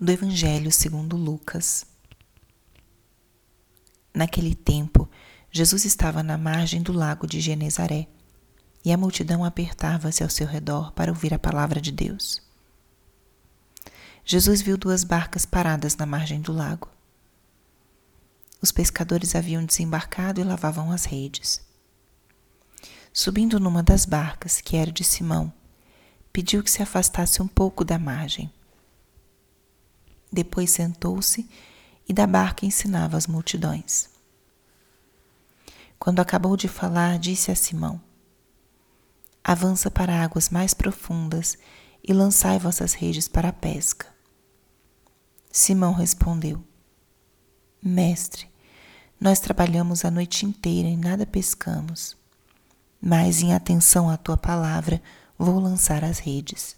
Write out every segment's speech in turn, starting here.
do Evangelho segundo Lucas. Naquele tempo, Jesus estava na margem do lago de Genezaré e a multidão apertava-se ao seu redor para ouvir a palavra de Deus. Jesus viu duas barcas paradas na margem do lago. Os pescadores haviam desembarcado e lavavam as redes. Subindo numa das barcas, que era de Simão, pediu que se afastasse um pouco da margem. Depois sentou-se e da barca ensinava as multidões. Quando acabou de falar, disse a Simão: Avança para águas mais profundas e lançai vossas redes para a pesca. Simão respondeu: Mestre, nós trabalhamos a noite inteira e nada pescamos, mas em atenção à tua palavra vou lançar as redes.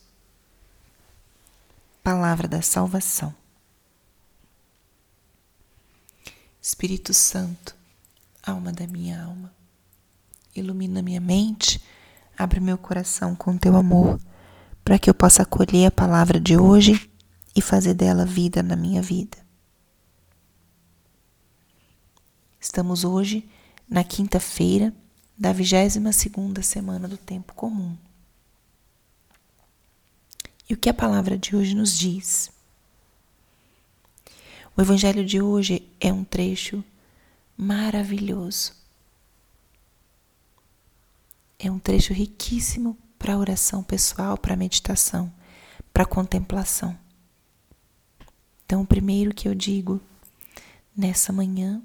Palavra da Salvação. Espírito Santo, alma da minha alma, ilumina minha mente, abre meu coração com teu amor, para que eu possa acolher a palavra de hoje e fazer dela vida na minha vida. Estamos hoje na quinta-feira da 22 segunda semana do tempo comum. E o que a palavra de hoje nos diz? O evangelho de hoje é um trecho maravilhoso. É um trecho riquíssimo para oração pessoal, para meditação, para contemplação. Então, o primeiro que eu digo nessa manhã,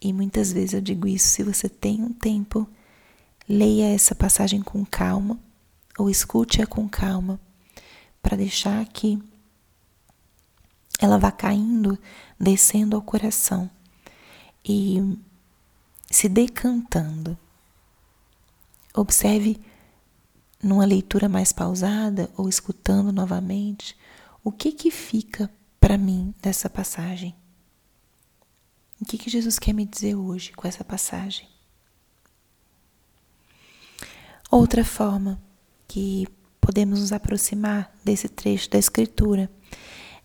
e muitas vezes eu digo isso, se você tem um tempo, leia essa passagem com calma ou escute-a com calma, para deixar que ela vá caindo, descendo ao coração e se decantando. Observe numa leitura mais pausada ou escutando novamente o que que fica para mim dessa passagem. O que que Jesus quer me dizer hoje com essa passagem? Outra forma que podemos nos aproximar desse trecho da Escritura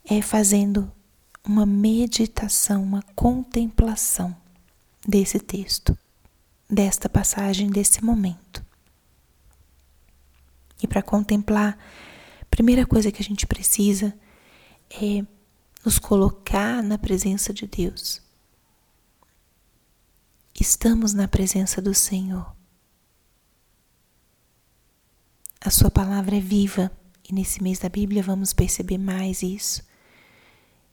é fazendo uma meditação, uma contemplação desse texto, desta passagem, desse momento. E para contemplar, a primeira coisa que a gente precisa é nos colocar na presença de Deus. Estamos na presença do Senhor. A Sua palavra é viva e nesse mês da Bíblia vamos perceber mais isso.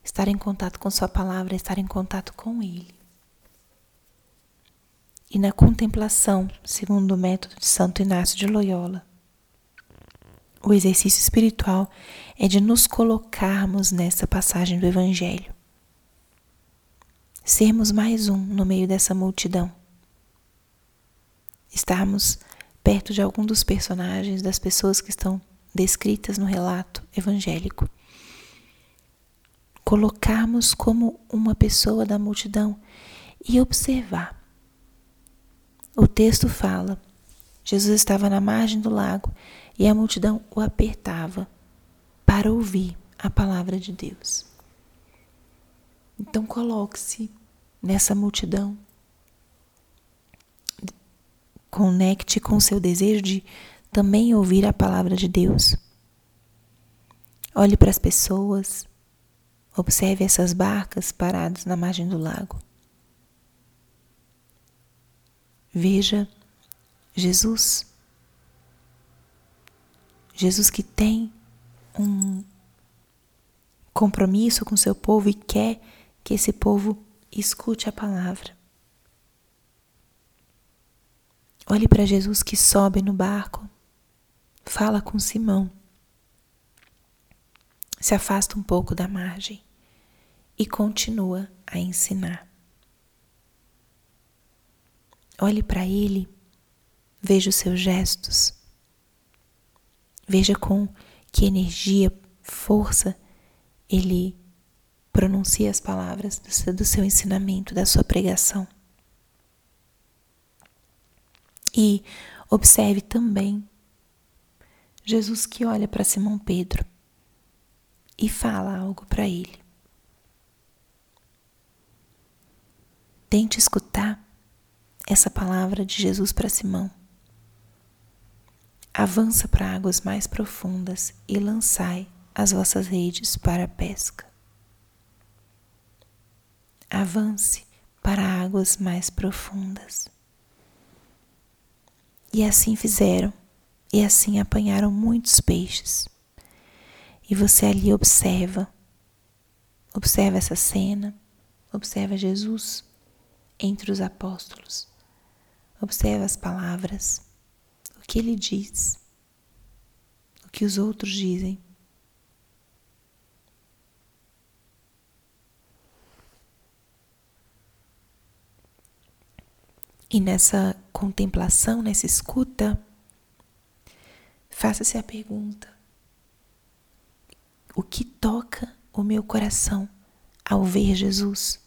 Estar em contato com Sua palavra estar em contato com Ele. E na contemplação, segundo o método de Santo Inácio de Loyola, o exercício espiritual é de nos colocarmos nessa passagem do Evangelho. Sermos mais um no meio dessa multidão. Estarmos perto de algum dos personagens, das pessoas que estão descritas no relato evangélico. Colocarmos como uma pessoa da multidão e observar. O texto fala: Jesus estava na margem do lago e a multidão o apertava para ouvir a palavra de Deus. Então coloque-se nessa multidão conecte com seu desejo de também ouvir a palavra de Deus. Olhe para as pessoas, observe essas barcas paradas na margem do lago. Veja Jesus. Jesus que tem um compromisso com seu povo e quer que esse povo escute a palavra. Olhe para Jesus que sobe no barco, fala com Simão, se afasta um pouco da margem e continua a ensinar. Olhe para ele, veja os seus gestos, veja com que energia, força ele pronuncia as palavras do seu, do seu ensinamento, da sua pregação. E observe também Jesus que olha para Simão Pedro e fala algo para ele. Tente escutar essa palavra de Jesus para Simão. Avança para águas mais profundas e lançai as vossas redes para a pesca. Avance para águas mais profundas. E assim fizeram, e assim apanharam muitos peixes. E você ali observa, observa essa cena, observa Jesus entre os apóstolos, observa as palavras, o que ele diz, o que os outros dizem. E nessa contemplação, nessa escuta, faça-se a pergunta: o que toca o meu coração ao ver Jesus?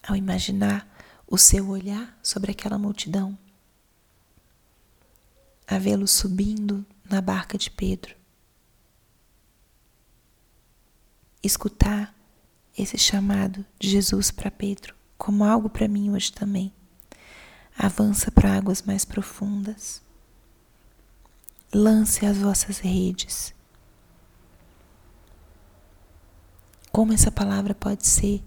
Ao imaginar o seu olhar sobre aquela multidão, a vê-lo subindo na barca de Pedro, escutar esse chamado de Jesus para Pedro como algo para mim hoje também. Avança para águas mais profundas. Lance as vossas redes. Como essa palavra pode ser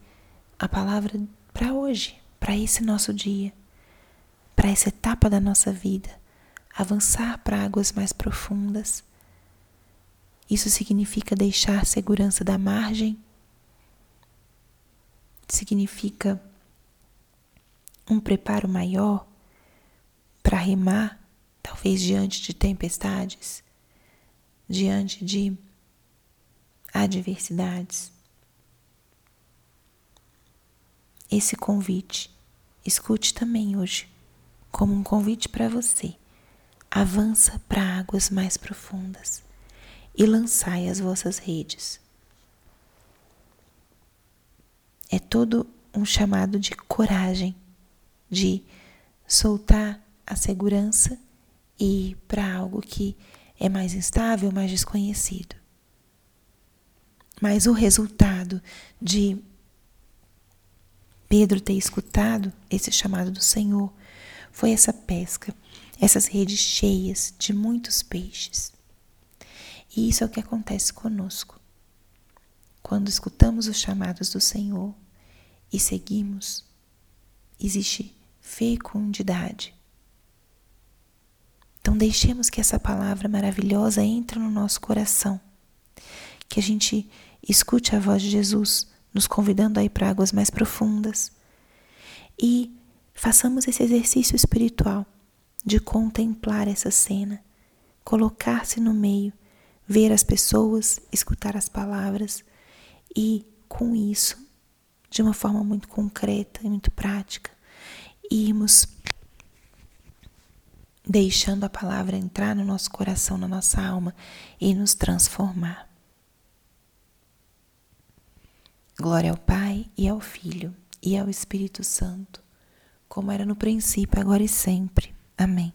a palavra para hoje, para esse nosso dia, para essa etapa da nossa vida, avançar para águas mais profundas. Isso significa deixar segurança da margem, significa um preparo maior para remar, talvez diante de tempestades, diante de adversidades. Esse convite, escute também hoje como um convite para você. Avança para águas mais profundas e lançai as vossas redes. É todo um chamado de coragem de soltar a segurança e ir para algo que é mais instável, mais desconhecido. Mas o resultado de Pedro ter escutado esse chamado do Senhor foi essa pesca, essas redes cheias de muitos peixes. E isso é o que acontece conosco. Quando escutamos os chamados do Senhor e seguimos, existe fecundidade. Então, deixemos que essa palavra maravilhosa entre no nosso coração, que a gente escute a voz de Jesus nos convidando a ir para águas mais profundas e façamos esse exercício espiritual de contemplar essa cena, colocar-se no meio, ver as pessoas, escutar as palavras e, com isso, de uma forma muito concreta e muito prática, irmos deixando a palavra entrar no nosso coração, na nossa alma e nos transformar. Glória ao Pai e ao Filho e ao Espírito Santo, como era no princípio, agora e sempre. Amém.